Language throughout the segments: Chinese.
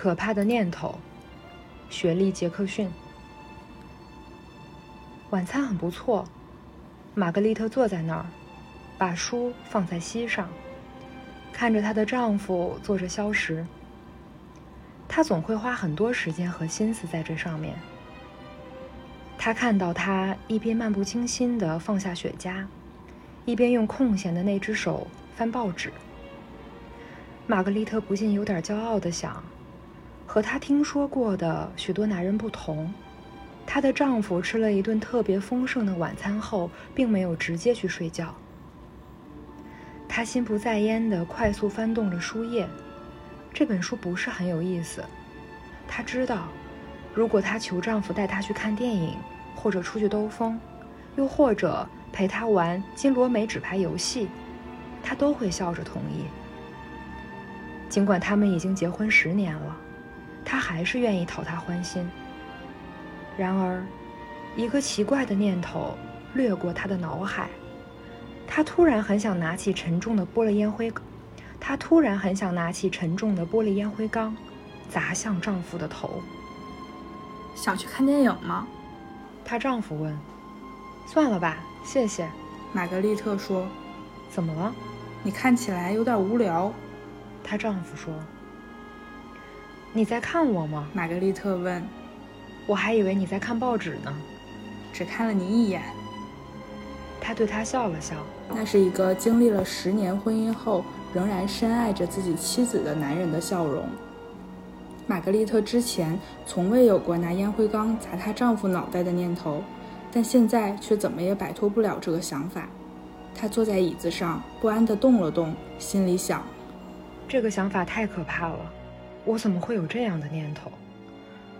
可怕的念头，雪莉·杰克逊。晚餐很不错，玛格丽特坐在那儿，把书放在膝上，看着她的丈夫坐着消食。她总会花很多时间和心思在这上面。她看到他一边漫不经心地放下雪茄，一边用空闲的那只手翻报纸。玛格丽特不禁有点骄傲地想：和她听说过的许多男人不同，她的丈夫吃了一顿特别丰盛的晚餐后，并没有直接去睡觉。她心不在焉地快速翻动着书页，这本书不是很有意思。她知道，如果她求丈夫带她去看电影，或者出去兜风，又或者陪她玩金罗美纸牌游戏，她都会笑着同意。尽管他们已经结婚十年了，他还是愿意讨她欢心。然而，一个奇怪的念头掠过他的脑海，他突然很想拿起沉重的玻璃烟灰，他突然很想拿起沉重的玻璃烟灰缸，砸向丈夫的头。想去看电影吗？她丈夫问。算了吧，谢谢。玛格丽特说。怎么了？你看起来有点无聊。她丈夫说：“你在看我吗？”玛格丽特问。“我还以为你在看报纸呢。”“只看了你一眼。”他对她笑了笑。那是一个经历了十年婚姻后仍然深爱着自己妻子的男人的笑容。玛格丽特之前从未有过拿烟灰缸砸她丈夫脑袋的念头，但现在却怎么也摆脱不了这个想法。她坐在椅子上，不安地动了动，心里想。这个想法太可怕了，我怎么会有这样的念头？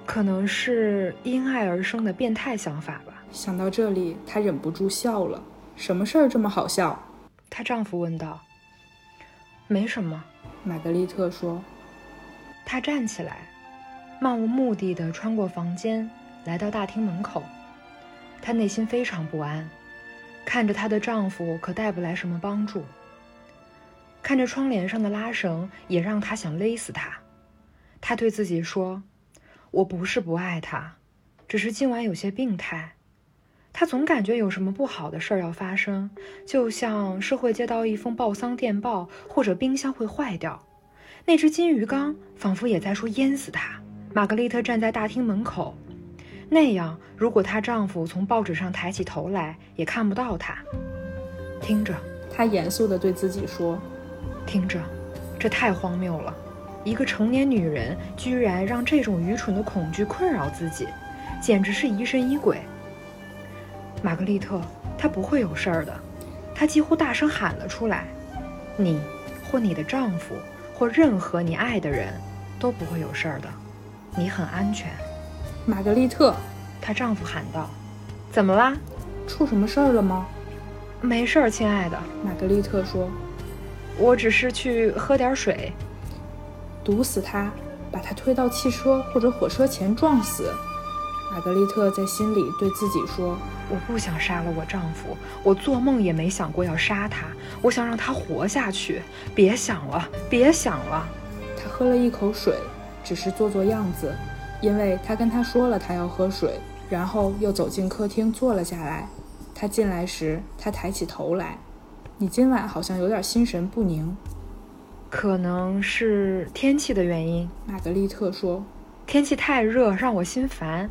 可能是因爱而生的变态想法吧。想到这里，她忍不住笑了。什么事儿这么好笑？她丈夫问道。没什么，玛格丽特说。她站起来，漫无目的地穿过房间，来到大厅门口。她内心非常不安，看着她的丈夫可带不来什么帮助。看着窗帘上的拉绳，也让她想勒死他。她对自己说：“我不是不爱他，只是今晚有些病态。他总感觉有什么不好的事儿要发生，就像是会接到一封报丧电报，或者冰箱会坏掉。那只金鱼缸仿佛也在说淹死他。”玛格丽特站在大厅门口，那样如果她丈夫从报纸上抬起头来，也看不到她。听着，她严肃地对自己说。听着，这太荒谬了！一个成年女人居然让这种愚蠢的恐惧困扰自己，简直是疑神疑鬼。玛格丽特，她不会有事儿的。她几乎大声喊了出来：“你，或你的丈夫，或任何你爱的人，都不会有事儿的。你很安全。”玛格丽特，她丈夫喊道：“怎么啦？出什么事儿了吗？”“没事儿，亲爱的。”玛格丽特说。我只是去喝点水，毒死他，把他推到汽车或者火车前撞死。玛格丽特在心里对自己说：“我不想杀了我丈夫，我做梦也没想过要杀他。我想让他活下去。别想了，别想了。”他喝了一口水，只是做做样子，因为他跟他说了他要喝水，然后又走进客厅坐了下来。他进来时，他抬起头来。你今晚好像有点心神不宁，可能是天气的原因。玛格丽特说：“天气太热，让我心烦。”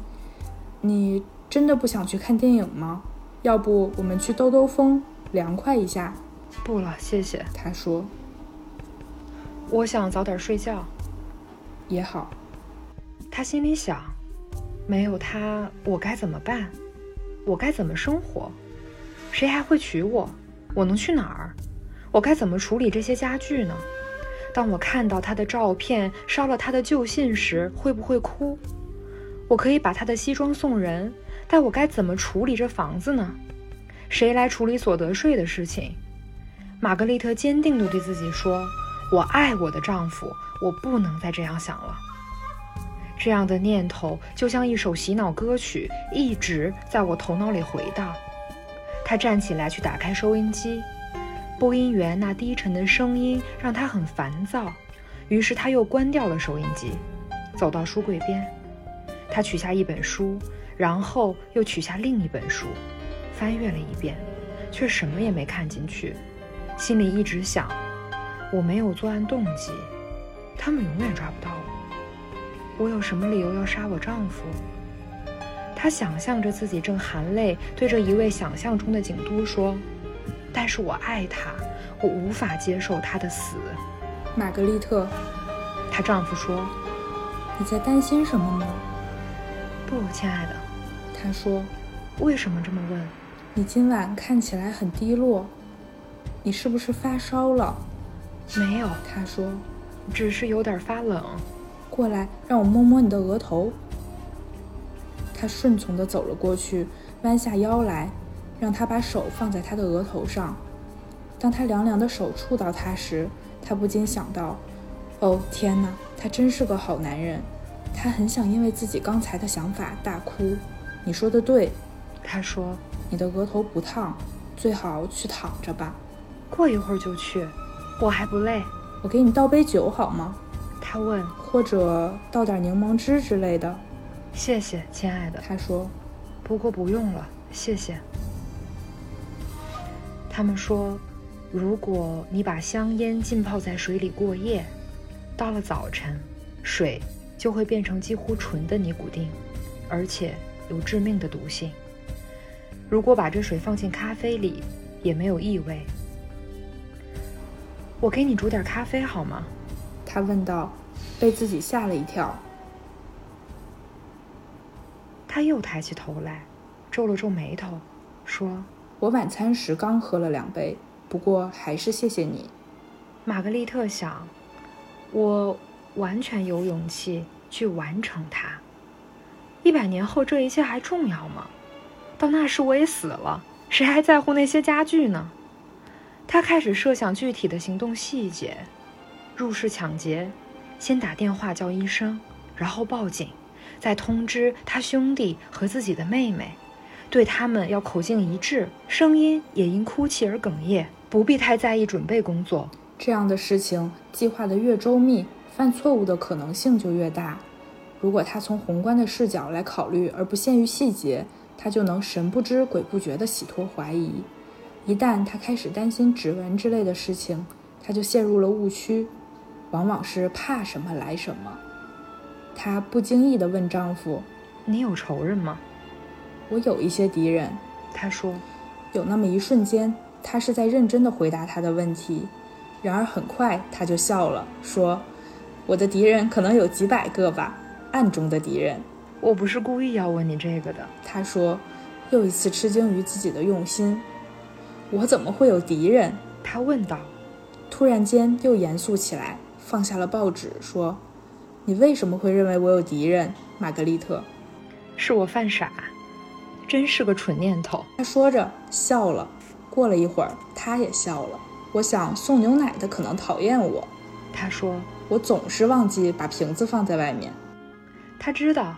你真的不想去看电影吗？要不我们去兜兜风，凉快一下？不了，谢谢。他说：“我想早点睡觉。”也好。他心里想：“没有他，我该怎么办？我该怎么生活？谁还会娶我？”我能去哪儿？我该怎么处理这些家具呢？当我看到他的照片、烧了他的旧信时，会不会哭？我可以把他的西装送人，但我该怎么处理这房子呢？谁来处理所得税的事情？玛格丽特坚定地对自己说：“我爱我的丈夫，我不能再这样想了。”这样的念头就像一首洗脑歌曲，一直在我头脑里回荡。他站起来去打开收音机，播音员那低沉的声音让他很烦躁，于是他又关掉了收音机。走到书柜边，他取下一本书，然后又取下另一本书，翻阅了一遍，却什么也没看进去，心里一直想：我没有作案动机，他们永远抓不到我。我有什么理由要杀我丈夫？他想象着自己正含泪对着一位想象中的警督说：“但是我爱他，我无法接受他的死。”玛格丽特，她丈夫说：“你在担心什么呢？”“不，亲爱的。”他说。“为什么这么问？”“你今晚看起来很低落，你是不是发烧了？”“没有。”他说，“只是有点发冷。”“过来，让我摸摸你的额头。”他顺从地走了过去，弯下腰来，让他把手放在他的额头上。当他凉凉的手触到他时，他不禁想到：“哦，天哪，他真是个好男人。”他很想因为自己刚才的想法大哭。你说的对，他说：“你的额头不烫，最好去躺着吧。过一会儿就去，我还不累。我给你倒杯酒好吗？”他问：“或者倒点柠檬汁之类的。”谢谢，亲爱的。他说：“不过不用了，谢谢。”他们说：“如果你把香烟浸泡在水里过夜，到了早晨，水就会变成几乎纯的尼古丁，而且有致命的毒性。如果把这水放进咖啡里，也没有异味。我给你煮点咖啡好吗？”他问道，被自己吓了一跳。他又抬起头来，皱了皱眉头，说：“我晚餐时刚喝了两杯，不过还是谢谢你。”玛格丽特想：“我完全有勇气去完成它。一百年后，这一切还重要吗？到那时我也死了，谁还在乎那些家具呢？”他开始设想具体的行动细节：入室抢劫，先打电话叫医生，然后报警。再通知他兄弟和自己的妹妹，对他们要口径一致，声音也因哭泣而哽咽，不必太在意准备工作。这样的事情计划的越周密，犯错误的可能性就越大。如果他从宏观的视角来考虑，而不限于细节，他就能神不知鬼不觉地洗脱怀疑。一旦他开始担心指纹之类的事情，他就陷入了误区，往往是怕什么来什么。她不经意地问丈夫：“你有仇人吗？”“我有一些敌人。”他说。有那么一瞬间，他是在认真的回答他的问题，然而很快他就笑了，说：“我的敌人可能有几百个吧，暗中的敌人。”“我不是故意要问你这个的。”他说，又一次吃惊于自己的用心。“我怎么会有敌人？”他问道。突然间又严肃起来，放下了报纸，说。你为什么会认为我有敌人，玛格丽特？是我犯傻，真是个蠢念头。他说着笑了。过了一会儿，他也笑了。我想送牛奶的可能讨厌我，他说。我总是忘记把瓶子放在外面。他知道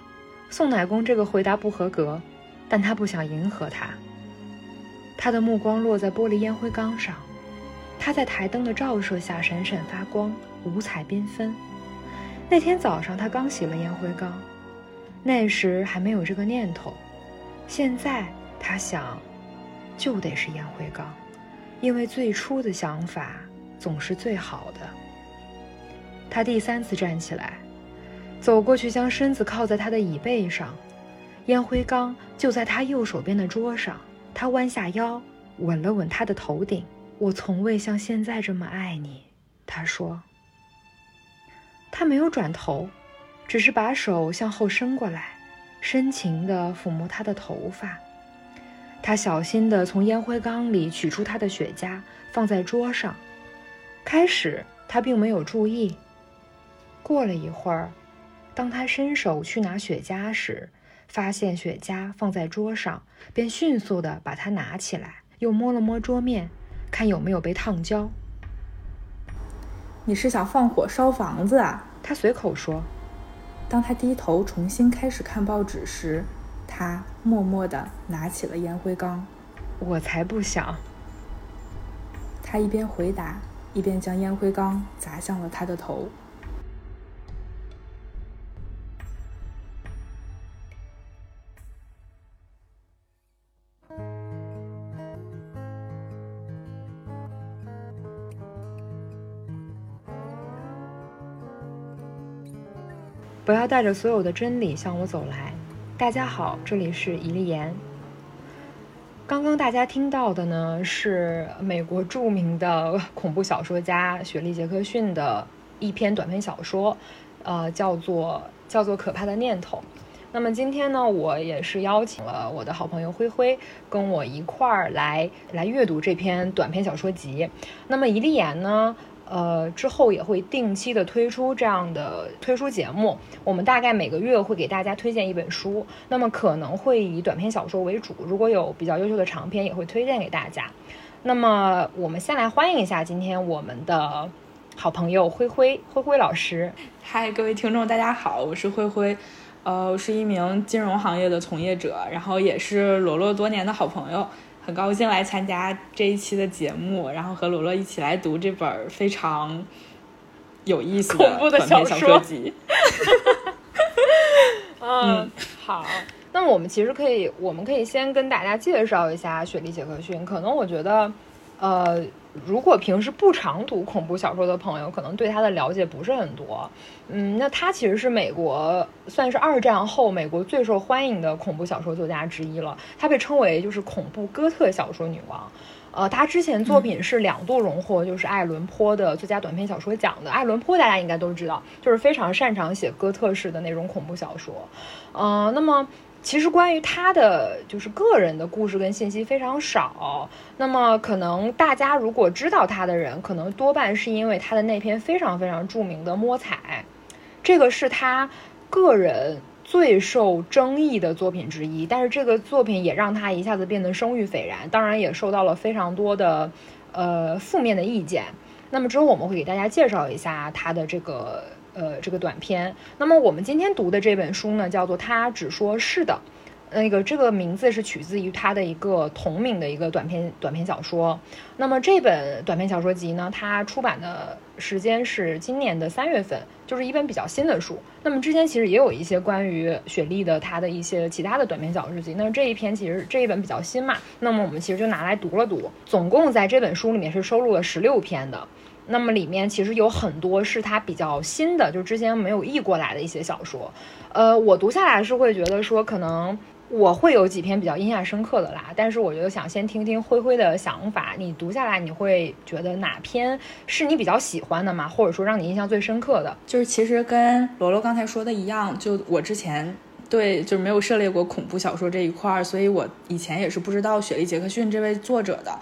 送奶工这个回答不合格，但他不想迎合他。他的目光落在玻璃烟灰缸上，它在台灯的照射下闪闪发光，五彩缤纷。那天早上，他刚洗了烟灰缸，那时还没有这个念头。现在他想，就得是烟灰缸，因为最初的想法总是最好的。他第三次站起来，走过去，将身子靠在他的椅背上，烟灰缸就在他右手边的桌上。他弯下腰，吻了吻他的头顶。我从未像现在这么爱你，他说。他没有转头，只是把手向后伸过来，深情地抚摸她的头发。他小心地从烟灰缸里取出他的雪茄，放在桌上。开始他并没有注意。过了一会儿，当他伸手去拿雪茄时，发现雪茄放在桌上，便迅速地把它拿起来，又摸了摸桌面，看有没有被烫焦。你是想放火烧房子啊？他随口说。当他低头重新开始看报纸时，他默默地拿起了烟灰缸。我才不想。他一边回答，一边将烟灰缸砸向了他的头。不要带着所有的真理向我走来。大家好，这里是一粒言。刚刚大家听到的呢，是美国著名的恐怖小说家雪莉·杰克逊的一篇短篇小说，呃，叫做叫做《可怕的念头》。那么今天呢，我也是邀请了我的好朋友灰灰，跟我一块儿来来阅读这篇短篇小说集。那么一粒言呢？呃，之后也会定期的推出这样的推书节目。我们大概每个月会给大家推荐一本书，那么可能会以短篇小说为主，如果有比较优秀的长篇，也会推荐给大家。那么我们先来欢迎一下今天我们的好朋友灰灰灰灰老师。嗨，各位听众，大家好，我是灰灰，呃，我是一名金融行业的从业者，然后也是罗罗多年的好朋友。很高兴来参加这一期的节目，然后和罗罗一起来读这本非常有意思的恐怖的小说集。嗯，好。那么我们其实可以，我们可以先跟大家介绍一下雪莉·杰克逊。可能我觉得，呃。如果平时不常读恐怖小说的朋友，可能对他的了解不是很多。嗯，那他其实是美国算是二战后美国最受欢迎的恐怖小说作家之一了。他被称为就是恐怖哥特小说女王。呃，他之前作品是两度荣获就是爱伦坡的最佳短篇小说奖的。爱伦坡大家应该都知道，就是非常擅长写哥特式的那种恐怖小说。呃，那么。其实关于他的就是个人的故事跟信息非常少，那么可能大家如果知道他的人，可能多半是因为他的那篇非常非常著名的《摸彩》，这个是他个人最受争议的作品之一。但是这个作品也让他一下子变得声誉斐然，当然也受到了非常多的呃负面的意见。那么之后我们会给大家介绍一下他的这个。呃，这个短篇。那么我们今天读的这本书呢，叫做《他只说是的》，那个这个名字是取自于他的一个同名的一个短篇短篇小说。那么这本短篇小说集呢，它出版的时间是今年的三月份，就是一本比较新的书。那么之前其实也有一些关于雪莉的她的一些其他的短篇小说集，那这一篇其实这一本比较新嘛，那么我们其实就拿来读了读。总共在这本书里面是收录了十六篇的。那么里面其实有很多是他比较新的，就之前没有译过来的一些小说。呃，我读下来是会觉得说，可能我会有几篇比较印象深刻的啦。但是我觉得想先听听灰灰的想法，你读下来你会觉得哪篇是你比较喜欢的吗？或者说让你印象最深刻的？就是其实跟罗罗刚才说的一样，就我之前对就是没有涉猎过恐怖小说这一块儿，所以我以前也是不知道雪莉·杰克逊这位作者的。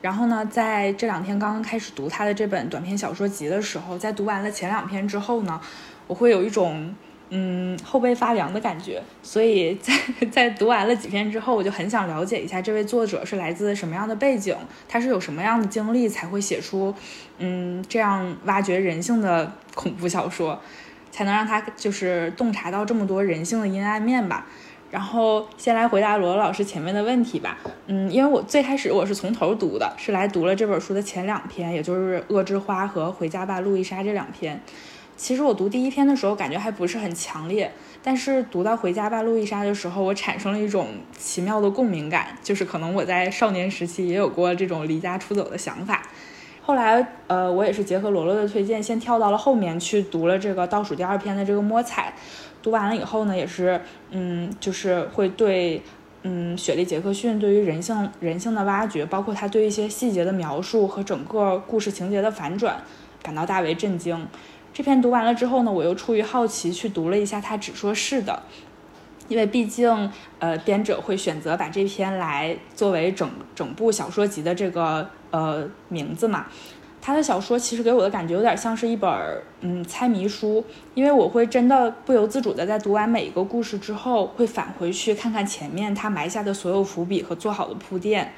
然后呢，在这两天刚刚开始读他的这本短篇小说集的时候，在读完了前两篇之后呢，我会有一种嗯后背发凉的感觉。所以在在读完了几篇之后，我就很想了解一下这位作者是来自什么样的背景，他是有什么样的经历才会写出嗯这样挖掘人性的恐怖小说，才能让他就是洞察到这么多人性的阴暗面吧。然后先来回答罗老师前面的问题吧。嗯，因为我最开始我是从头读的，是来读了这本书的前两篇，也就是《恶之花》和《回家吧，路易莎》这两篇。其实我读第一篇的时候感觉还不是很强烈，但是读到《回家吧，路易莎》的时候，我产生了一种奇妙的共鸣感，就是可能我在少年时期也有过这种离家出走的想法。后来，呃，我也是结合罗罗的推荐，先跳到了后面去读了这个倒数第二篇的这个《摸彩》。读完了以后呢，也是，嗯，就是会对，嗯，雪莉·杰克逊对于人性人性的挖掘，包括他对一些细节的描述和整个故事情节的反转，感到大为震惊。这篇读完了之后呢，我又出于好奇去读了一下他只说是的，因为毕竟，呃，编者会选择把这篇来作为整整部小说集的这个呃名字嘛。他的小说其实给我的感觉有点像是一本嗯猜谜书，因为我会真的不由自主的在读完每一个故事之后，会返回去看看前面他埋下的所有伏笔和做好的铺垫。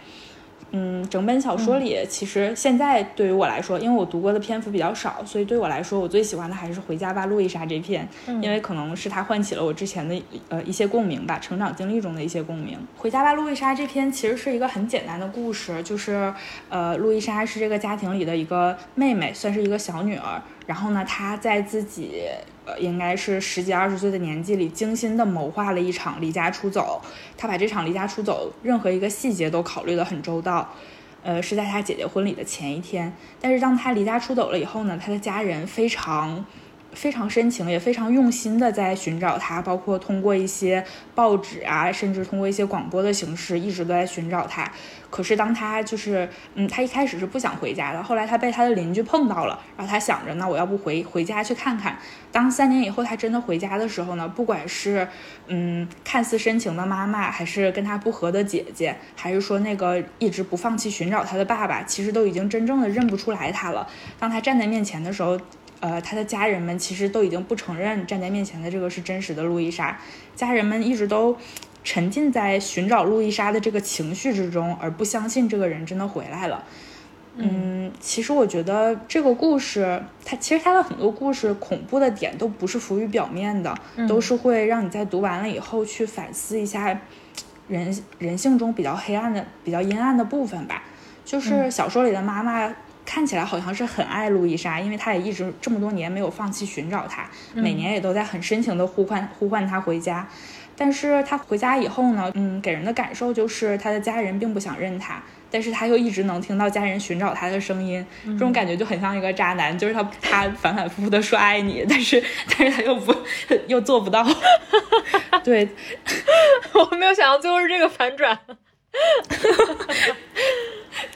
嗯，整本小说里，其实现在对于我来说，因为我读过的篇幅比较少，所以对我来说，我最喜欢的还是《回家吧，路易莎》这篇，因为可能是它唤起了我之前的呃一些共鸣吧，成长经历中的一些共鸣。《回家吧，路易莎》这篇其实是一个很简单的故事，就是呃，路易莎是这个家庭里的一个妹妹，算是一个小女儿。然后呢，他在自己呃应该是十几二十岁的年纪里，精心的谋划了一场离家出走。他把这场离家出走任何一个细节都考虑得很周到。呃，是在他姐姐婚礼的前一天。但是当他离家出走了以后呢，他的家人非常非常深情，也非常用心的在寻找他，包括通过一些报纸啊，甚至通过一些广播的形式，一直都在寻找他。可是当他就是，嗯，他一开始是不想回家的，后来他被他的邻居碰到了，然后他想着，那我要不回回家去看看。当三年以后他真的回家的时候呢，不管是，嗯，看似深情的妈妈，还是跟他不和的姐姐，还是说那个一直不放弃寻找他的爸爸，其实都已经真正的认不出来他了。当他站在面前的时候。呃，他的家人们其实都已经不承认站在面前的这个是真实的路易莎，家人们一直都沉浸在寻找路易莎的这个情绪之中，而不相信这个人真的回来了。嗯，其实我觉得这个故事，它其实它的很多故事恐怖的点都不是浮于表面的，都是会让你在读完了以后去反思一下人人性中比较黑暗的、比较阴暗的部分吧。就是小说里的妈妈。看起来好像是很爱路易莎，因为他也一直这么多年没有放弃寻找她，每年也都在很深情的呼唤呼唤她回家。但是他回家以后呢，嗯，给人的感受就是他的家人并不想认他，但是他又一直能听到家人寻找他的声音，这种感觉就很像一个渣男，就是他他反反复复的说爱你，但是但是他又不又做不到。对，我没有想到最后是这个反转。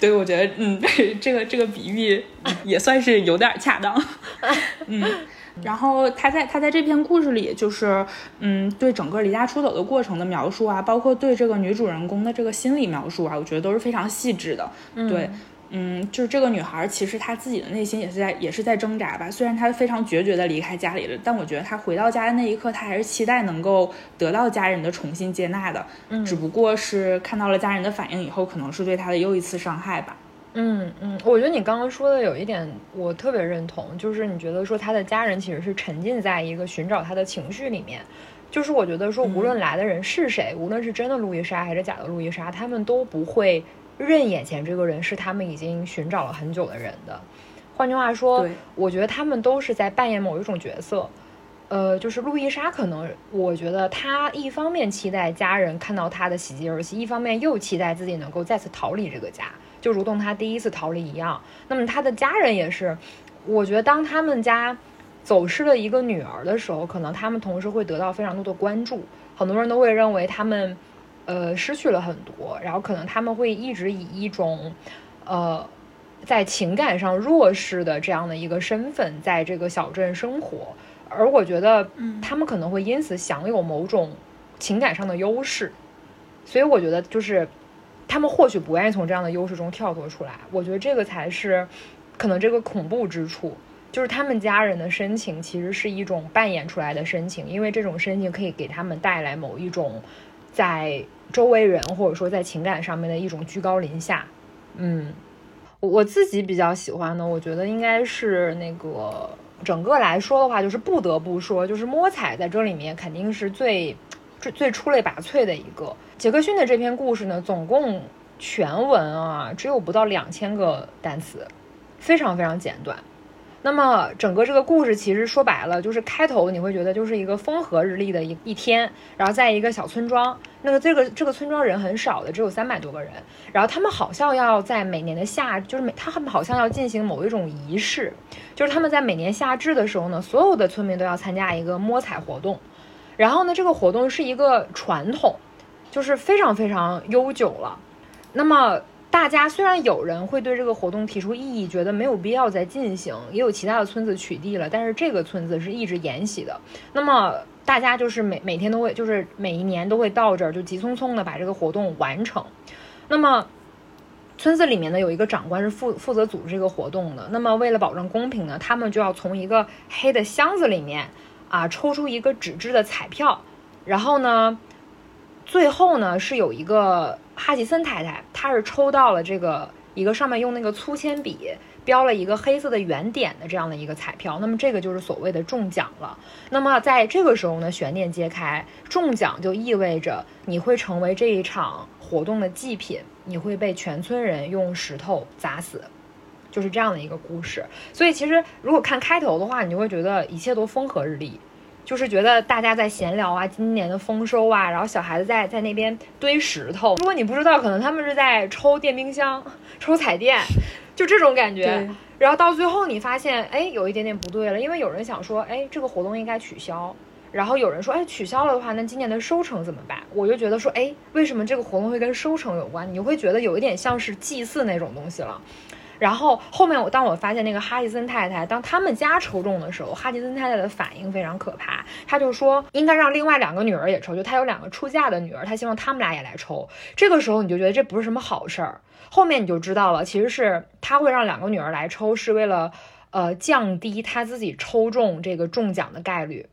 对，我觉得，嗯，这个这个比喻也算是有点恰当，嗯。然后他在他在这篇故事里，就是嗯，对整个离家出走的过程的描述啊，包括对这个女主人公的这个心理描述啊，我觉得都是非常细致的，对。嗯，就是这个女孩，其实她自己的内心也是在也是在挣扎吧。虽然她非常决绝的离开家里了，但我觉得她回到家的那一刻，她还是期待能够得到家人的重新接纳的。嗯，只不过是看到了家人的反应以后，可能是对她的又一次伤害吧。嗯嗯，我觉得你刚刚说的有一点我特别认同，就是你觉得说她的家人其实是沉浸在一个寻找她的情绪里面。就是我觉得说，无论来的人是谁，无论是真的路易莎还是假的路易莎，他们都不会。认眼前这个人是他们已经寻找了很久的人的，换句话说，我觉得他们都是在扮演某一种角色。呃，就是路易莎，可能我觉得她一方面期待家人看到她的喜极而泣，一方面又期待自己能够再次逃离这个家，就如同她第一次逃离一样。那么她的家人也是，我觉得当他们家走失了一个女儿的时候，可能他们同时会得到非常多的关注，很多人都会认为他们。呃，失去了很多，然后可能他们会一直以一种，呃，在情感上弱势的这样的一个身份，在这个小镇生活，而我觉得，他们可能会因此享有某种情感上的优势，所以我觉得就是，他们或许不愿意从这样的优势中跳脱出来，我觉得这个才是，可能这个恐怖之处，就是他们家人的深情其实是一种扮演出来的深情，因为这种深情可以给他们带来某一种，在。周围人或者说在情感上面的一种居高临下，嗯，我自己比较喜欢的，我觉得应该是那个整个来说的话，就是不得不说，就是摸彩在这里面肯定是最最最出类拔萃的一个。杰克逊的这篇故事呢，总共全文啊只有不到两千个单词，非常非常简短。那么整个这个故事其实说白了，就是开头你会觉得就是一个风和日丽的一一天，然后在一个小村庄，那个这个这个村庄人很少的，只有三百多个人，然后他们好像要在每年的夏，就是每他们好像要进行某一种仪式，就是他们在每年夏至的时候呢，所有的村民都要参加一个摸彩活动，然后呢，这个活动是一个传统，就是非常非常悠久了，那么。大家虽然有人会对这个活动提出异议，觉得没有必要再进行，也有其他的村子取缔了，但是这个村子是一直沿袭的。那么大家就是每每天都会，就是每一年都会到这儿，就急匆匆的把这个活动完成。那么村子里面呢，有一个长官是负负责组织这个活动的。那么为了保证公平呢，他们就要从一个黑的箱子里面啊抽出一个纸质的彩票，然后呢，最后呢是有一个。哈吉森太太，她是抽到了这个一个上面用那个粗铅笔标了一个黑色的圆点的这样的一个彩票，那么这个就是所谓的中奖了。那么在这个时候呢，悬念揭开，中奖就意味着你会成为这一场活动的祭品，你会被全村人用石头砸死，就是这样的一个故事。所以其实如果看开头的话，你就会觉得一切都风和日丽。就是觉得大家在闲聊啊，今年的丰收啊，然后小孩子在在那边堆石头。如果你不知道，可能他们是在抽电冰箱、抽彩电，就这种感觉。然后到最后你发现，哎，有一点点不对了，因为有人想说，哎，这个活动应该取消。然后有人说，哎，取消了的话，那今年的收成怎么办？我就觉得说，哎，为什么这个活动会跟收成有关？你会觉得有一点像是祭祀那种东西了。然后后面我当我发现那个哈吉森太太，当他们家抽中的时候，哈吉森太太的反应非常可怕。他就说应该让另外两个女儿也抽，就他有两个出嫁的女儿，他希望他们俩也来抽。这个时候你就觉得这不是什么好事儿。后面你就知道了，其实是他会让两个女儿来抽，是为了呃降低他自己抽中这个中奖的概率。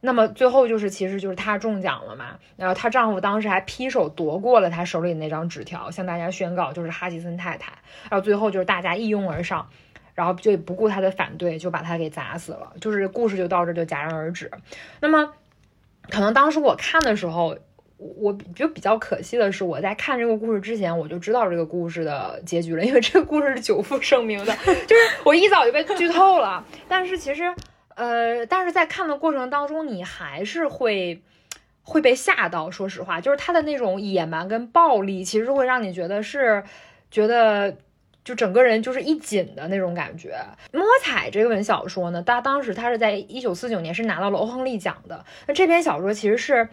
那么最后就是，其实就是她中奖了嘛。然后她丈夫当时还劈手夺过了她手里那张纸条，向大家宣告就是哈吉森太太。然后最后就是大家一拥而上，然后就不顾她的反对，就把她给砸死了。就是故事就到这就戛然而止。那么可能当时我看的时候，我就比较可惜的是，我在看这个故事之前我就知道这个故事的结局了，因为这个故事是久负盛名的，就是我一早就被剧透了。但是其实。呃，但是在看的过程当中，你还是会会被吓到。说实话，就是他的那种野蛮跟暴力，其实会让你觉得是觉得就整个人就是一紧的那种感觉。《摸彩》这本小说呢，他当时他是在一九四九年是拿到了欧亨利奖的。那这篇小说其实是。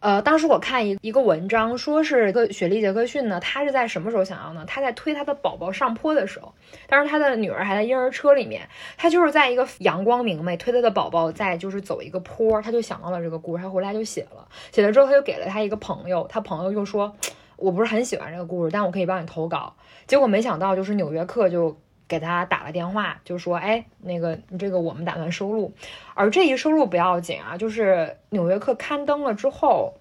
呃，当时我看一一个文章，说是一个雪莉杰克逊呢，他是在什么时候想要呢？他在推他的宝宝上坡的时候，当时他的女儿还在婴儿车里面，他就是在一个阳光明媚推他的宝宝在就是走一个坡，他就想到了这个故事，他回来就写了，写了之后他就给了他一个朋友，他朋友就说，我不是很喜欢这个故事，但我可以帮你投稿。结果没想到就是纽约客就。给他打了电话，就说：“哎，那个，这个我们打算收录，而这一收录不要紧啊，就是《纽约客》刊登了之后，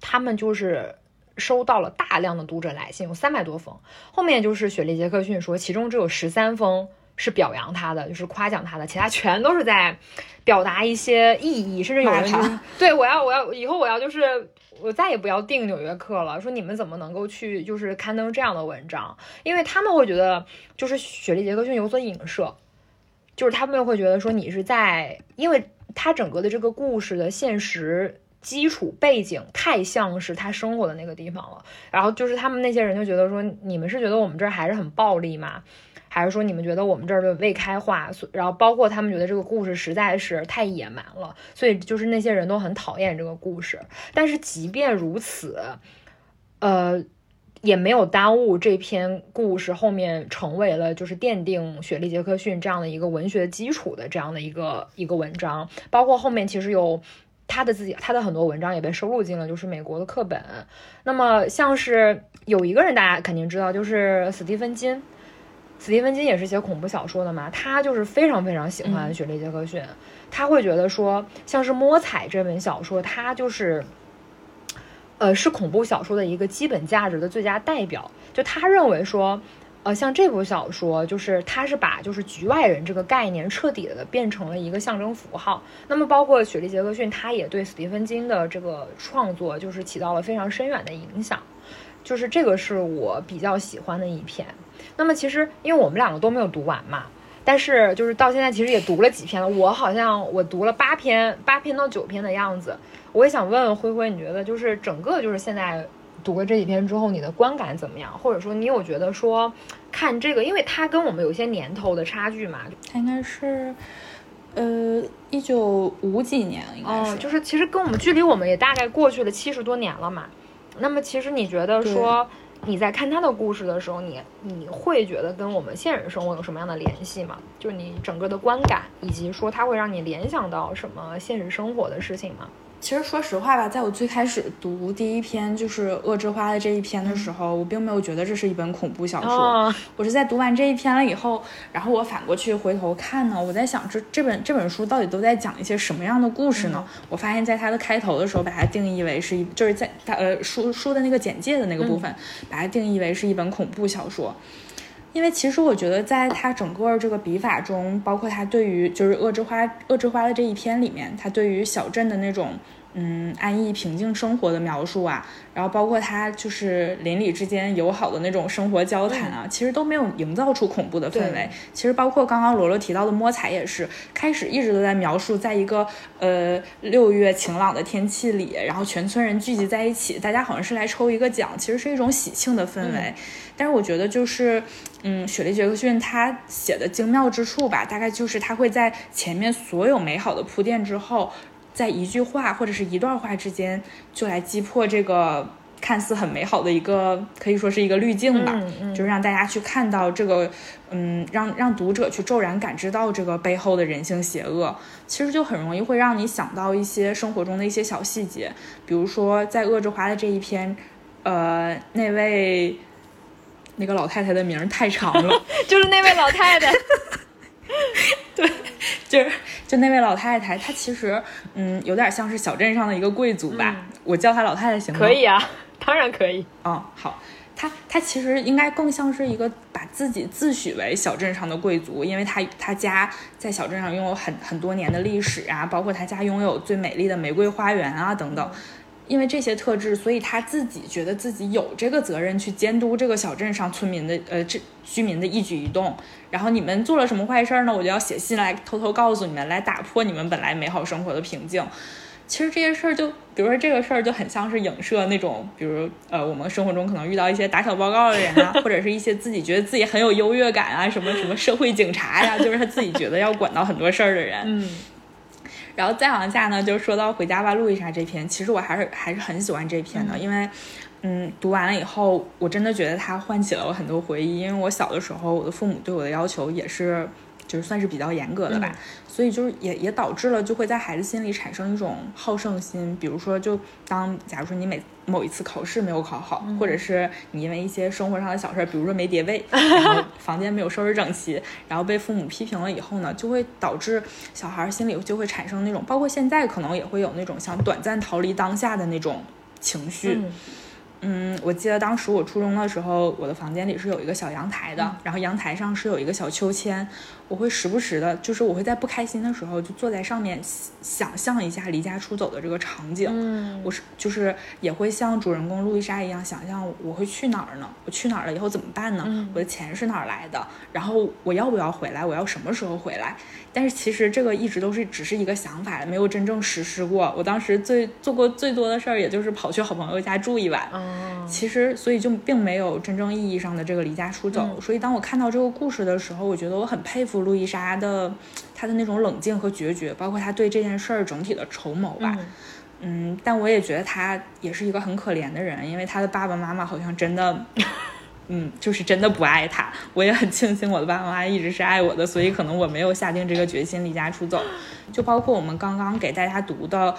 他们就是收到了大量的读者来信，有三百多封。后面就是雪莉·杰克逊说，其中只有十三封是表扬他的，就是夸奖他的，其他全都是在表达一些意义，甚至有人对我要，我要以后我要就是。”我再也不要订《纽约客》了。说你们怎么能够去就是刊登这样的文章？因为他们会觉得就是雪莉·杰克逊有所影射，就是他们会觉得说你是在，因为他整个的这个故事的现实基础背景太像是他生活的那个地方了。然后就是他们那些人就觉得说，你们是觉得我们这儿还是很暴力吗？还是说你们觉得我们这儿的未开化，然后包括他们觉得这个故事实在是太野蛮了，所以就是那些人都很讨厌这个故事。但是即便如此，呃，也没有耽误这篇故事后面成为了就是奠定雪莉杰克逊这样的一个文学基础的这样的一个一个文章。包括后面其实有他的自己他的很多文章也被收录进了就是美国的课本。那么像是有一个人大家肯定知道，就是斯蒂芬金。斯蒂芬金也是写恐怖小说的嘛，他就是非常非常喜欢雪莉杰克逊，他会觉得说，像是《摸彩》这本小说，它就是，呃，是恐怖小说的一个基本价值的最佳代表。就他认为说，呃，像这部小说，就是他是把就是局外人这个概念彻底的变成了一个象征符号。那么，包括雪莉杰克逊，他也对斯蒂芬金的这个创作就是起到了非常深远的影响。就是这个是我比较喜欢的一篇。那么其实，因为我们两个都没有读完嘛，但是就是到现在其实也读了几篇了。我好像我读了八篇，八篇到九篇的样子。我也想问问灰灰，你觉得就是整个就是现在读了这几篇之后，你的观感怎么样？或者说你有觉得说看这个，因为它跟我们有一些年头的差距嘛？它应该是呃一九五几年，应该是，就是其实跟我们距离我们也大概过去了七十多年了嘛。那么其实你觉得说？你在看他的故事的时候，你你会觉得跟我们现实生活有什么样的联系吗？就是你整个的观感，以及说他会让你联想到什么现实生活的事情吗？其实说实话吧，在我最开始读第一篇就是《恶之花》的这一篇的时候，我并没有觉得这是一本恐怖小说。我是在读完这一篇了以后，然后我反过去回头看呢，我在想这这本这本书到底都在讲一些什么样的故事呢？我发现，在它的开头的时候，把它定义为是一，就是在它呃书书的那个简介的那个部分，把它定义为是一本恐怖小说。因为其实我觉得，在他整个这个笔法中，包括他对于就是《恶之花》《恶之花》的这一篇里面，他对于小镇的那种嗯，安逸平静生活的描述啊，然后包括他就是邻里之间友好的那种生活交谈啊，其实都没有营造出恐怖的氛围。其实包括刚刚罗罗提到的摸彩也是，开始一直都在描述，在一个呃六月晴朗的天气里，然后全村人聚集在一起，大家好像是来抽一个奖，其实是一种喜庆的氛围。但是我觉得就是，嗯，雪莉·杰克逊他写的精妙之处吧，大概就是他会在前面所有美好的铺垫之后。在一句话或者是一段话之间，就来击破这个看似很美好的一个，可以说是一个滤镜吧，就是让大家去看到这个，嗯，让让读者去骤然感知到这个背后的人性邪恶。其实就很容易会让你想到一些生活中的一些小细节，比如说在恶之花的这一篇，呃，那位那个老太太的名太长了，就是那位老太太。对，就是就那位老太太，她其实嗯，有点像是小镇上的一个贵族吧。我叫她老太太行吗？可以啊，当然可以。嗯，好，她她其实应该更像是一个把自己自诩为小镇上的贵族，因为她她家在小镇上拥有很很多年的历史啊，包括她家拥有最美丽的玫瑰花园啊等等。因为这些特质，所以他自己觉得自己有这个责任去监督这个小镇上村民的呃这居民的一举一动。然后你们做了什么坏事呢？我就要写信来偷偷告诉你们，来打破你们本来美好生活的平静。其实这些事儿就，比如说这个事儿就很像是影射那种，比如呃我们生活中可能遇到一些打小报告的人啊，或者是一些自己觉得自己很有优越感啊，什么什么社会警察呀，就是他自己觉得要管到很多事儿的人。嗯。然后再往下呢，就说到《回家吧，路易莎》这篇，其实我还是还是很喜欢这篇的，因为，嗯，读完了以后，我真的觉得它唤起了我很多回忆。因为我小的时候，我的父母对我的要求也是。就是算是比较严格的吧，所以就是也也导致了就会在孩子心里产生一种好胜心。比如说，就当假如说你每某一次考试没有考好，或者是你因为一些生活上的小事，比如说没叠被，然后房间没有收拾整齐，然后被父母批评了以后呢，就会导致小孩心里就会产生那种，包括现在可能也会有那种想短暂逃离当下的那种情绪。嗯，我记得当时我初中的时候，我的房间里是有一个小阳台的，然后阳台上是有一个小秋千。我会时不时的，就是我会在不开心的时候，就坐在上面想象一下离家出走的这个场景。嗯，我是就是也会像主人公路易莎一样，想象我会去哪儿呢？我去哪儿了以后怎么办呢？我的钱是哪儿来的？然后我要不要回来？我要什么时候回来？但是其实这个一直都是只是一个想法，没有真正实施过。我当时最做过最多的事儿，也就是跑去好朋友家住一晚。嗯，其实所以就并没有真正意义上的这个离家出走。所以当我看到这个故事的时候，我觉得我很佩服。路易莎的，她的那种冷静和决绝，包括她对这件事儿整体的筹谋吧，嗯，但我也觉得她也是一个很可怜的人，因为她的爸爸妈妈好像真的，嗯，就是真的不爱她。我也很庆幸我的爸爸妈妈一直是爱我的，所以可能我没有下定这个决心离家出走。就包括我们刚刚给大家读的。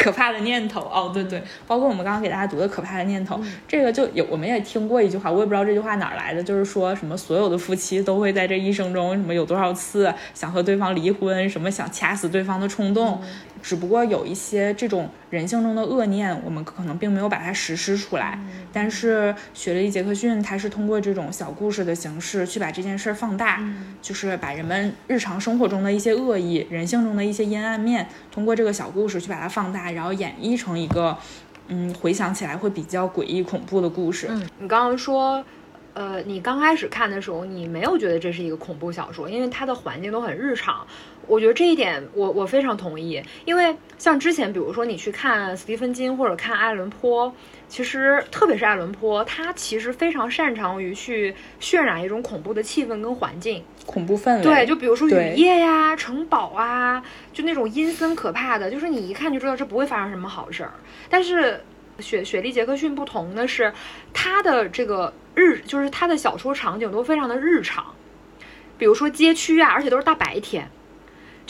可怕的念头。哦，对对，包括我们刚刚给大家读的可怕的念头，这个就有我们也听过一句话，我也不知道这句话哪来的，就是说什么所有的夫妻都会在这一生中什么有多少次想和对方离婚，什么想掐死对方的冲动。只不过有一些这种人性中的恶念，我们可能并没有把它实施出来。但是雪莉·杰克逊他是通过这种小故事的形式去把这件事儿放大，就是把人们日常生活中的一些恶意、人性中的一些阴暗面，通过这个小故事去把它放大，然后演绎成一个，嗯，回想起来会比较诡异恐怖的故事。嗯，你刚刚说。呃，你刚开始看的时候，你没有觉得这是一个恐怖小说，因为它的环境都很日常。我觉得这一点，我我非常同意。因为像之前，比如说你去看斯蒂芬金或者看爱伦坡，其实特别是爱伦坡，他其实非常擅长于去渲染一种恐怖的气氛跟环境，恐怖氛围。对，就比如说雨夜呀、城堡啊，就那种阴森可怕的，就是你一看就知道这不会发生什么好事儿。但是雪雪莉·杰克逊不同的是，他的这个。日就是他的小说场景都非常的日常，比如说街区啊，而且都是大白天，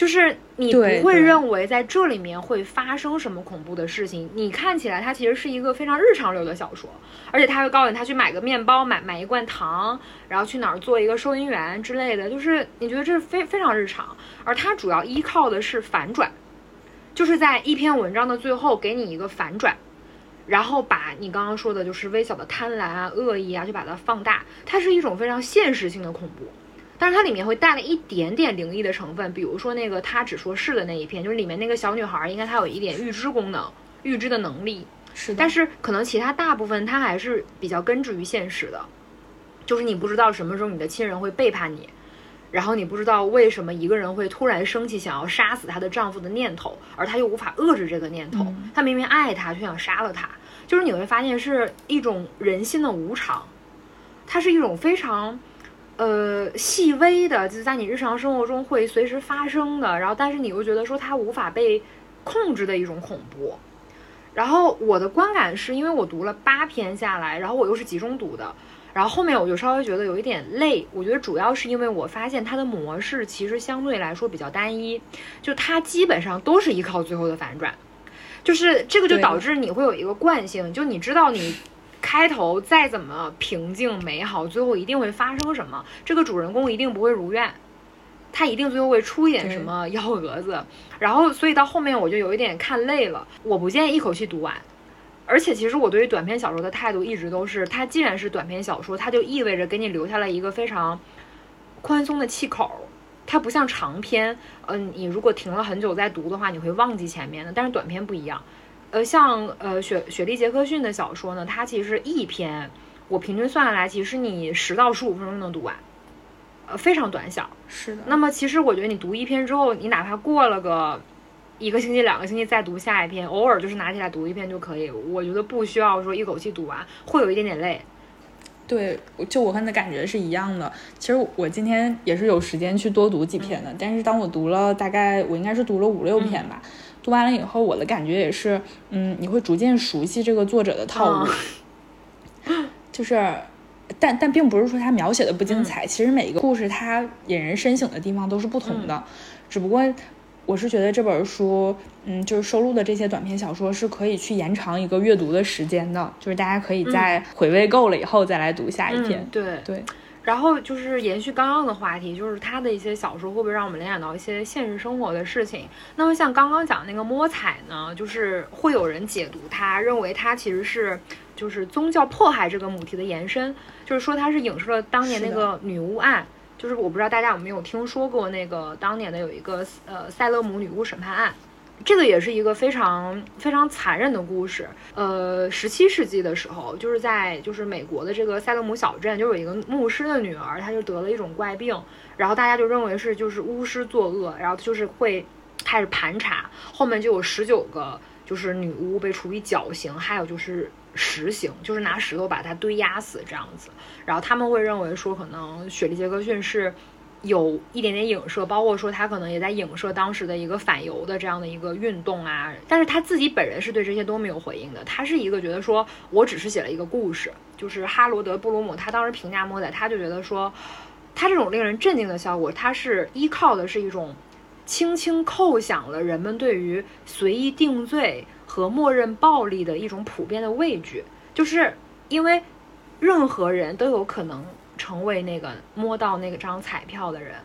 就是你不会认为在这里面会发生什么恐怖的事情。你看起来它其实是一个非常日常流的小说，而且他会告诉你他去买个面包，买买一罐糖，然后去哪儿做一个收银员之类的，就是你觉得这是非非常日常。而它主要依靠的是反转，就是在一篇文章的最后给你一个反转。然后把你刚刚说的，就是微小的贪婪啊、恶意啊，就把它放大。它是一种非常现实性的恐怖，但是它里面会带了一点点灵异的成分，比如说那个他只说是的那一篇，就是里面那个小女孩，应该她有一点预知功能、预知的能力。是的，但是可能其他大部分它还是比较根植于现实的，就是你不知道什么时候你的亲人会背叛你，然后你不知道为什么一个人会突然升起想要杀死她的丈夫的念头，而她又无法遏制这个念头，她明明爱他却想杀了他，就是你会发现是一种人心的无常，它是一种非常。呃，细微的，就在你日常生活中会随时发生的，然后但是你又觉得说它无法被控制的一种恐怖。然后我的观感是因为我读了八篇下来，然后我又是集中读的，然后后面我就稍微觉得有一点累。我觉得主要是因为我发现它的模式其实相对来说比较单一，就它基本上都是依靠最后的反转，就是这个就导致你会有一个惯性，就你知道你。开头再怎么平静美好，最后一定会发生什么？这个主人公一定不会如愿，他一定最后会出一点什么幺蛾子。然后，所以到后面我就有一点看累了。我不建议一口气读完。而且，其实我对于短篇小说的态度一直都是，它既然是短篇小说，它就意味着给你留下了一个非常宽松的气口。它不像长篇，嗯，你如果停了很久再读的话，你会忘记前面的。但是短篇不一样。呃，像呃雪雪莉杰克逊的小说呢，它其实一篇，我平均算下来，其实你十到十五分钟能读完，呃，非常短小。是的。那么其实我觉得你读一篇之后，你哪怕过了个一个星期、两个星期再读下一篇，偶尔就是拿起来读一篇就可以。我觉得不需要说一口气读完，会有一点点累。对，就我跟你的感觉是一样的。其实我今天也是有时间去多读几篇的，但是当我读了大概，我应该是读了五六篇吧。读完了以后，我的感觉也是，嗯，你会逐渐熟悉这个作者的套路，就是，但但并不是说他描写的不精彩，其实每一个故事它引人深省的地方都是不同的，只不过我是觉得这本书，嗯，就是收录的这些短篇小说是可以去延长一个阅读的时间的，就是大家可以在回味够了以后再来读下一篇，对。对。然后就是延续刚刚的话题，就是他的一些小说会不会让我们联想到一些现实生活的事情？那么像刚刚讲那个摸彩呢，就是会有人解读他，认为他其实是就是宗教迫害这个母题的延伸，就是说它是影射了当年那个女巫案，就是我不知道大家有没有听说过那个当年的有一个呃塞勒姆女巫审判案。这个也是一个非常非常残忍的故事。呃，十七世纪的时候，就是在就是美国的这个塞勒姆小镇，就有一个牧师的女儿，她就得了一种怪病，然后大家就认为是就是巫师作恶，然后就是会开始盘查，后面就有十九个就是女巫被处以绞刑，还有就是石刑，就是拿石头把她堆压死这样子。然后他们会认为说，可能雪莉杰克逊是。有一点点影射，包括说他可能也在影射当时的一个反犹的这样的一个运动啊。但是他自己本人是对这些都没有回应的。他是一个觉得说，我只是写了一个故事。就是哈罗德·布鲁姆，他当时评价莫仔，他就觉得说，他这种令人震惊的效果，他是依靠的是一种轻轻叩响了人们对于随意定罪和默认暴力的一种普遍的畏惧，就是因为任何人都有可能。成为那个摸到那个张彩票的人，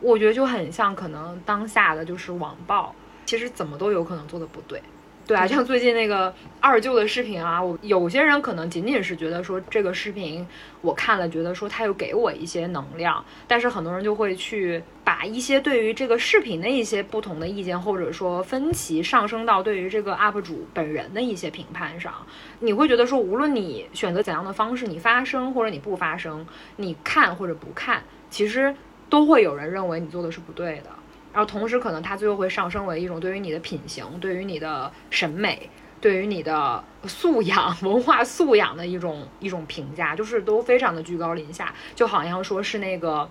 我觉得就很像可能当下的就是网暴，其实怎么都有可能做的不对。对啊，像最近那个二舅的视频啊，我有些人可能仅仅是觉得说这个视频我看了，觉得说他又给我一些能量，但是很多人就会去把一些对于这个视频的一些不同的意见或者说分歧上升到对于这个 UP 主本人的一些评判上。你会觉得说，无论你选择怎样的方式，你发声或者你不发声，你看或者不看，其实都会有人认为你做的是不对的。然后同时，可能它最后会上升为一种对于你的品行、对于你的审美、对于你的素养、文化素养的一种一种评价，就是都非常的居高临下，就好像说是那个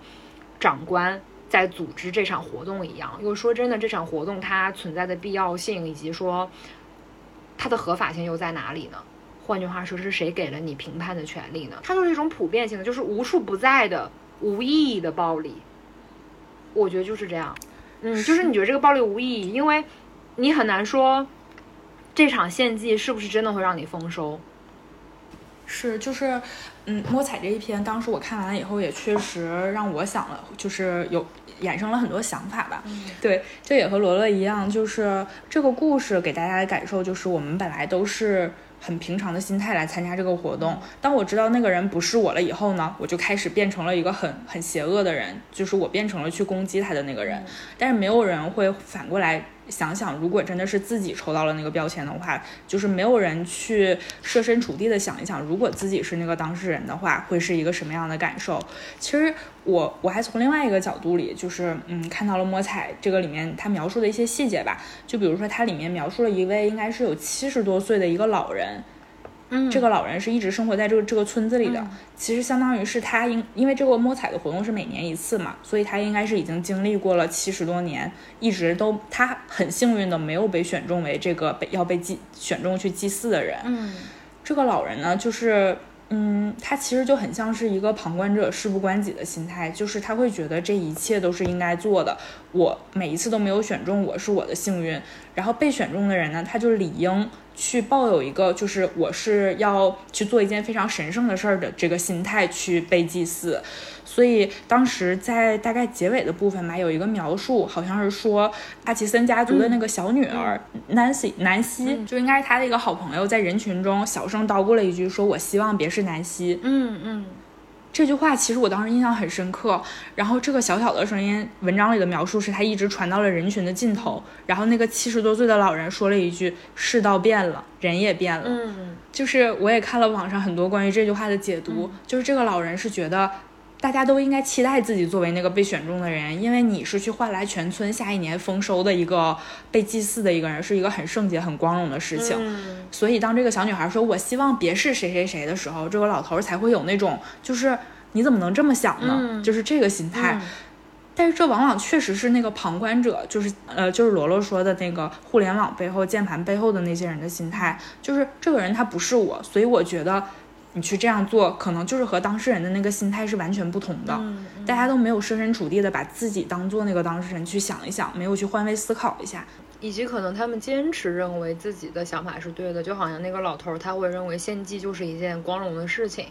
长官在组织这场活动一样。又说真的，这场活动它存在的必要性，以及说它的合法性又在哪里呢？换句话说，是谁给了你评判的权利呢？它就是一种普遍性的，就是无处不在的无意义的暴力。我觉得就是这样。嗯，就是你觉得这个暴力无意义，因为你很难说这场献祭是不是真的会让你丰收。是，就是，嗯，摸彩这一篇，当时我看完了以后，也确实让我想了，就是有衍生了很多想法吧。对，这也和罗罗一样，就是这个故事给大家的感受，就是我们本来都是很平常的心态来参加这个活动。当我知道那个人不是我了以后呢，我就开始变成了一个很很邪恶的人，就是我变成了去攻击他的那个人。但是没有人会反过来。想想，如果真的是自己抽到了那个标签的话，就是没有人去设身处地的想一想，如果自己是那个当事人的话，会是一个什么样的感受？其实我我还从另外一个角度里，就是嗯，看到了摸彩这个里面他描述的一些细节吧。就比如说，它里面描述了一位应该是有七十多岁的一个老人。嗯，这个老人是一直生活在这个这个村子里的，其实相当于是他因因为这个摸彩的活动是每年一次嘛，所以他应该是已经经历过了七十多年，一直都他很幸运的没有被选中为这个被要被祭选中去祭祀的人。嗯，这个老人呢，就是嗯，他其实就很像是一个旁观者事不关己的心态，就是他会觉得这一切都是应该做的，我每一次都没有选中我是我的幸运，然后被选中的人呢，他就理应。去抱有一个就是我是要去做一件非常神圣的事儿的这个心态去被祭祀，所以当时在大概结尾的部分吧，有一个描述，好像是说阿奇森家族的那个小女儿 Nancy 南希，就应该是他的一个好朋友，在人群中小声叨咕了一句，说我希望别是南希。嗯嗯。这句话其实我当时印象很深刻，然后这个小小的声音，文章里的描述是他一直传到了人群的尽头，然后那个七十多岁的老人说了一句：“世道变了，人也变了。”嗯，就是我也看了网上很多关于这句话的解读，就是这个老人是觉得。大家都应该期待自己作为那个被选中的人，因为你是去换来全村下一年丰收的一个被祭祀的一个人，是一个很圣洁、很光荣的事情。所以，当这个小女孩说“我希望别是谁谁谁”的时候，这个老头才会有那种就是你怎么能这么想呢？就是这个心态。但是，这往往确实是那个旁观者，就是呃，就是罗罗说的那个互联网背后、键盘背后的那些人的心态，就是这个人他不是我，所以我觉得。你去这样做，可能就是和当事人的那个心态是完全不同的。大家都没有设身处地的把自己当做那个当事人去想一想，没有去换位思考一下，以及可能他们坚持认为自己的想法是对的，就好像那个老头他会认为献祭就是一件光荣的事情。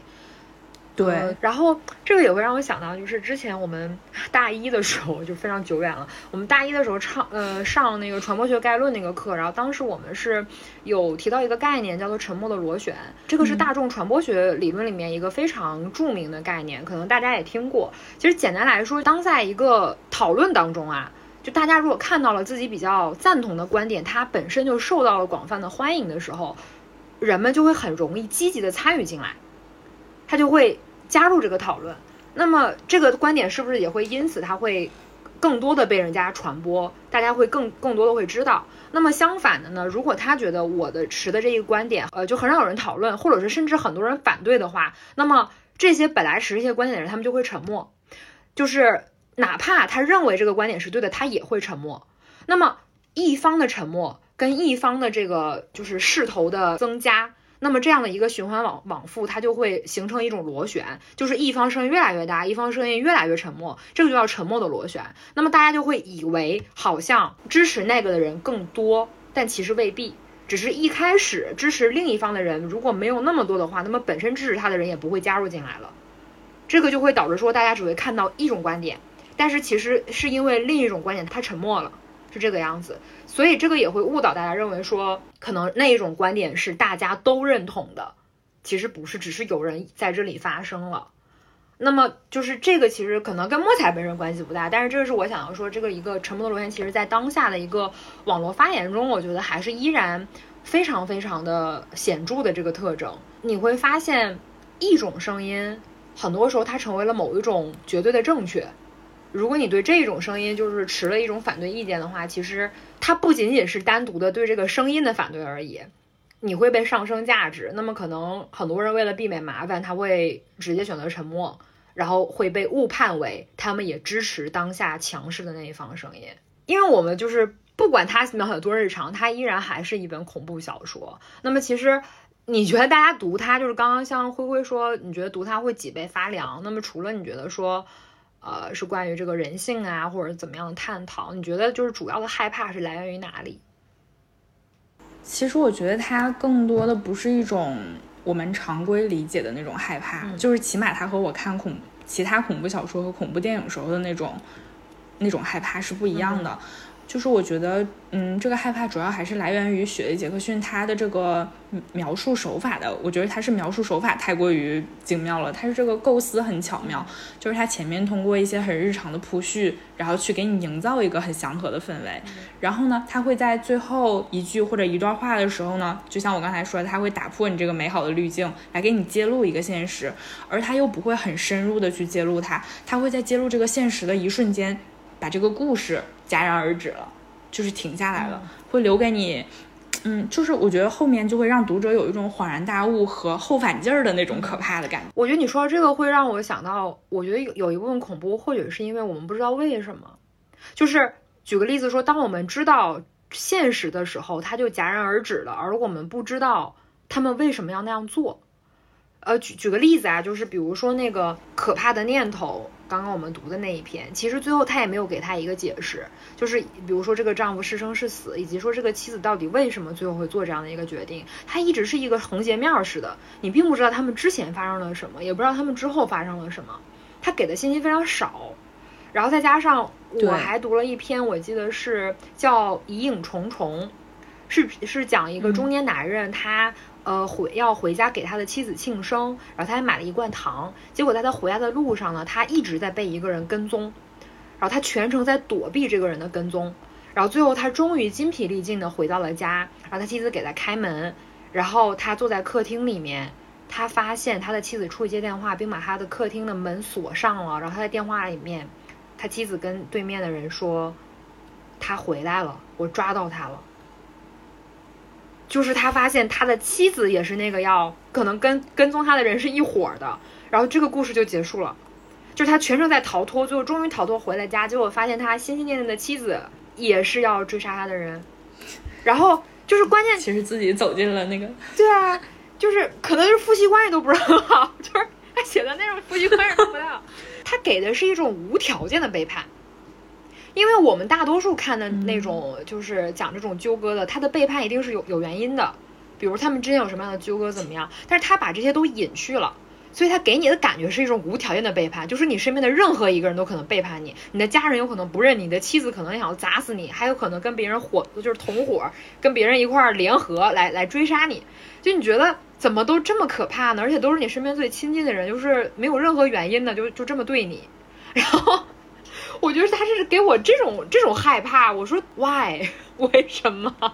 对，然后这个也会让我想到，就是之前我们大一的时候 就非常久远了。我们大一的时候唱呃上那个传播学概论那个课，然后当时我们是有提到一个概念叫做沉默的螺旋，这个是大众传播学理论里面一个非常著名的概念，可能大家也听过。其实简单来说，当在一个讨论当中啊，就大家如果看到了自己比较赞同的观点，它本身就受到了广泛的欢迎的时候，人们就会很容易积极的参与进来，他就会。加入这个讨论，那么这个观点是不是也会因此它会更多的被人家传播？大家会更更多的会知道。那么相反的呢？如果他觉得我的持的这一个观点，呃，就很少有人讨论，或者是甚至很多人反对的话，那么这些本来持这些观点的人，他们就会沉默。就是哪怕他认为这个观点是对的，他也会沉默。那么一方的沉默跟一方的这个就是势头的增加。那么这样的一个循环往往复，它就会形成一种螺旋，就是一方声音越来越大，一方声音越来越沉默，这个就叫沉默的螺旋。那么大家就会以为好像支持那个的人更多，但其实未必，只是一开始支持另一方的人如果没有那么多的话，那么本身支持他的人也不会加入进来了，这个就会导致说大家只会看到一种观点，但是其实是因为另一种观点他沉默了。是这个样子，所以这个也会误导大家认为说，可能那一种观点是大家都认同的，其实不是，只是有人在这里发声了。那么就是这个其实可能跟摸彩本身关系不大，但是这个是我想要说，这个一个沉默的螺旋，其实在当下的一个网络发言中，我觉得还是依然非常非常的显著的这个特征。你会发现，一种声音，很多时候它成为了某一种绝对的正确。如果你对这种声音就是持了一种反对意见的话，其实它不仅仅是单独的对这个声音的反对而已，你会被上升价值。那么可能很多人为了避免麻烦，他会直接选择沉默，然后会被误判为他们也支持当下强势的那一方声音。因为我们就是不管它描写多日常，它依然还是一本恐怖小说。那么其实你觉得大家读它，就是刚刚像灰灰说，你觉得读它会脊背发凉。那么除了你觉得说。呃，是关于这个人性啊，或者怎么样的探讨？你觉得就是主要的害怕是来源于哪里？其实我觉得它更多的不是一种我们常规理解的那种害怕，就是起码它和我看恐其他恐怖小说和恐怖电影时候的那种那种害怕是不一样的。就是我觉得，嗯，这个害怕主要还是来源于雪莉·杰克逊他的这个描述手法的。我觉得他是描述手法太过于精妙了，他是这个构思很巧妙，就是他前面通过一些很日常的铺叙，然后去给你营造一个很祥和的氛围。然后呢，他会在最后一句或者一段话的时候呢，就像我刚才说的，他会打破你这个美好的滤镜，来给你揭露一个现实，而他又不会很深入的去揭露它，他会在揭露这个现实的一瞬间，把这个故事。戛然而止了，就是停下来了，会留给你，嗯，就是我觉得后面就会让读者有一种恍然大悟和后反劲儿的那种可怕的感觉。我觉得你说这个会让我想到，我觉得有有一部分恐怖，或许是因为我们不知道为什么。就是举个例子说，当我们知道现实的时候，它就戛然而止了，而我们不知道他们为什么要那样做。呃，举举个例子啊，就是比如说那个可怕的念头。刚刚我们读的那一篇，其实最后他也没有给他一个解释，就是比如说这个丈夫是生是死，以及说这个妻子到底为什么最后会做这样的一个决定，他一直是一个横截面似的，你并不知道他们之前发生了什么，也不知道他们之后发生了什么，他给的信息非常少，然后再加上我还读了一篇，我记得是叫《疑影重重》，是是讲一个中年男人他。呃，回要回家给他的妻子庆生，然后他还买了一罐糖。结果在他回家的路上呢，他一直在被一个人跟踪，然后他全程在躲避这个人的跟踪。然后最后他终于筋疲力尽的回到了家，然后他妻子给他开门，然后他坐在客厅里面，他发现他的妻子出去接电话，并把他的客厅的门锁上了。然后他在电话里面，他妻子跟对面的人说：“他回来了，我抓到他了。”就是他发现他的妻子也是那个要可能跟跟踪他的人是一伙的，然后这个故事就结束了。就是他全程在逃脱，最后终于逃脱回了家，结果发现他心心念念的妻子也是要追杀他的人。然后就是关键，其实自己走进了那个。对啊，就是可能是夫妻关系都不是很好，就是他写的那种夫妻关系都不太好。他给的是一种无条件的背叛。因为我们大多数看的那种，就是讲这种纠葛的，他的背叛一定是有有原因的，比如他们之间有什么样的纠葛怎么样，但是他把这些都隐去了，所以他给你的感觉是一种无条件的背叛，就是你身边的任何一个人都可能背叛你，你的家人有可能不认你，你的妻子可能想要砸死你，还有可能跟别人伙就是同伙，跟别人一块儿联合来来追杀你，就你觉得怎么都这么可怕呢？而且都是你身边最亲近的人，就是没有任何原因的就就这么对你，然后。我觉得他是给我这种这种害怕。我说 why 为什么？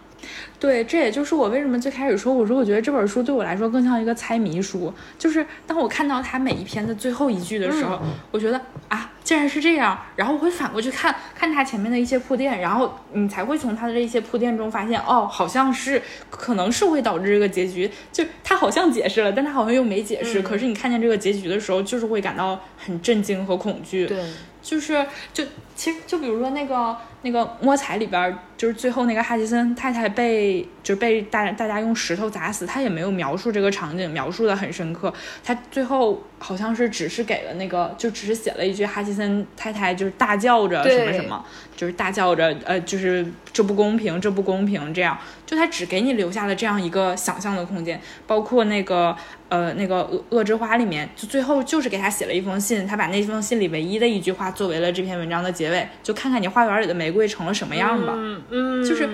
对，这也就是我为什么最开始说，我说我觉得这本书对我来说更像一个猜谜书。就是当我看到他每一篇的最后一句的时候，我觉得啊，竟然是这样。然后我会反过去看看他前面的一些铺垫，然后你才会从他的这些铺垫中发现，哦，好像是可能是会导致这个结局。就他好像解释了，但他好像又没解释。可是你看见这个结局的时候，就是会感到很震惊和恐惧。对。就是，就其实就比如说那个那个摸彩里边，就是最后那个哈吉森太太被就被大大家用石头砸死，他也没有描述这个场景，描述的很深刻。他最后好像是只是给了那个，就只是写了一句哈吉森太太就是大叫着什么什么，就是大叫着呃，就是这不公平，这不公平，这样就他只给你留下了这样一个想象的空间，包括那个。呃，那个《恶恶之花》里面，就最后就是给他写了一封信，他把那封信里唯一的一句话作为了这篇文章的结尾，就看看你花园里的玫瑰成了什么样吧。嗯嗯，就是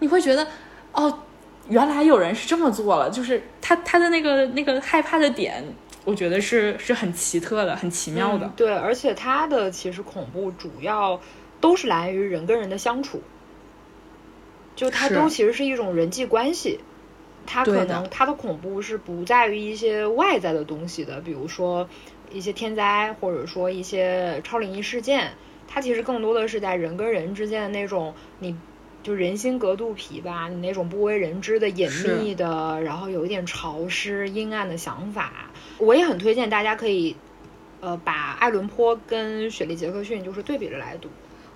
你会觉得，哦，原来有人是这么做了，就是他他的那个那个害怕的点，我觉得是是很奇特的，很奇妙的。对，而且他的其实恐怖主要都是来源于人跟人的相处，就它都其实是一种人际关系。它可能它的恐怖是不在于一些外在的东西的，比如说一些天灾，或者说一些超灵异事件。它其实更多的是在人跟人之间的那种，你就人心隔肚皮吧，你那种不为人知的隐秘的，然后有一点潮湿阴暗的想法。我也很推荐大家可以，呃，把艾伦坡跟雪莉杰克逊就是对比着来读。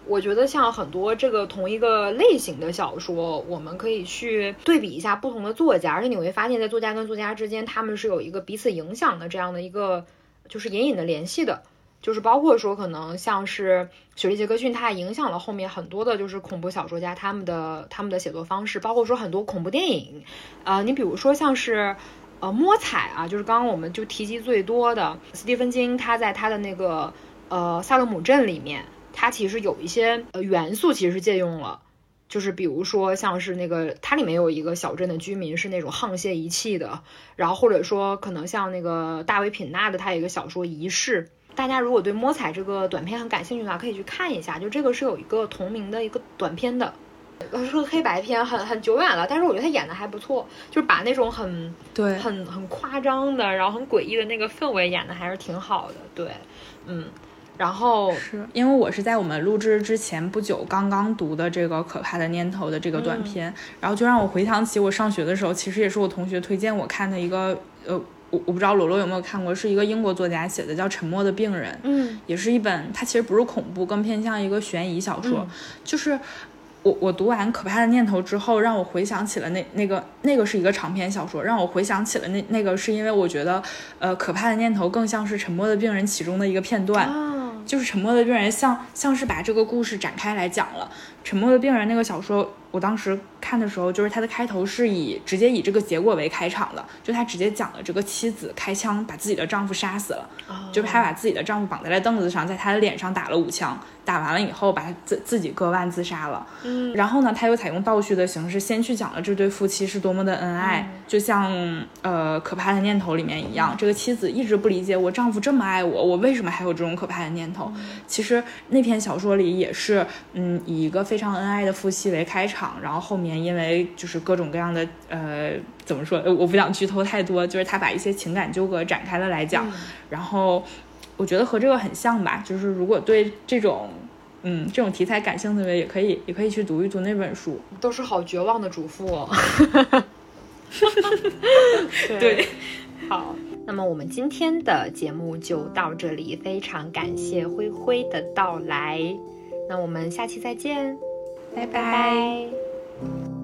我觉得像很多这个同一个类型的小说，我们可以去对比一下不同的作家，而且你会发现在作家跟作家之间，他们是有一个彼此影响的这样的一个，就是隐隐的联系的，就是包括说可能像是雪莉杰克逊，他影响了后面很多的，就是恐怖小说家他们的他们的写作方式，包括说很多恐怖电影，啊，你比如说像是呃摸彩啊，就是刚刚我们就提及最多的斯蒂芬金，他在他的那个呃萨勒姆镇里面。他其实有一些呃元素，其实借用了就是比如说像是那个它里面有一个小镇的居民是那种沆瀣一气的，然后或者说可能像那个大卫品纳的他有一个小说《仪式》，大家如果对摸彩这个短片很感兴趣的话，可以去看一下，就这个是有一个同名的一个短片的。呃，是个黑白片，很很久远了，但是我觉得他演的还不错，就是把那种很对。很很夸张的，然后很诡异的那个氛围演的还是挺好的，对，嗯，然后是因为我是在我们录制之前不久刚刚读的这个《可怕的念头》的这个短片，然后就让我回想起我上学的时候，其实也是我同学推荐我看的一个，呃，我我不知道罗罗有没有看过，是一个英国作家写的，叫《沉默的病人》，嗯，也是一本，它其实不是恐怖，更偏向一个悬疑小说，嗯就是。我我读完《可怕的念头》之后，让我回想起了那那个那个是一个长篇小说，让我回想起了那那个是因为我觉得，呃，《可怕的念头》更像是《沉默的病人》其中的一个片段，啊，就是《沉默的病人》像像是把这个故事展开来讲了。《沉默的病人》那个小说，我当时看的时候，就是它的开头是以直接以这个结果为开场的，就他直接讲了这个妻子开枪把自己的丈夫杀死了，就是他把自己的丈夫绑在了凳子上，在他的脸上打了五枪，打完了以后把他自自己割腕自杀了。嗯，然后呢，他又采用倒叙的形式，先去讲了这对夫妻是多么的恩爱，就像呃《可怕的念头》里面一样，这个妻子一直不理解我丈夫这么爱我，我为什么还有这种可怕的念头？其实那篇小说里也是，嗯，以一个非常恩爱的夫妻为开场，然后后面因为就是各种各样的呃，怎么说？呃我不想剧透太多，就是他把一些情感纠葛展开了来讲，然后我觉得和这个很像吧，就是如果对这种。嗯，这种题材感兴趣的也可以，也可以去读一读那本书。都是好绝望的主妇哦。对，好，那么我们今天的节目就到这里，非常感谢灰灰的到来，那我们下期再见。拜拜。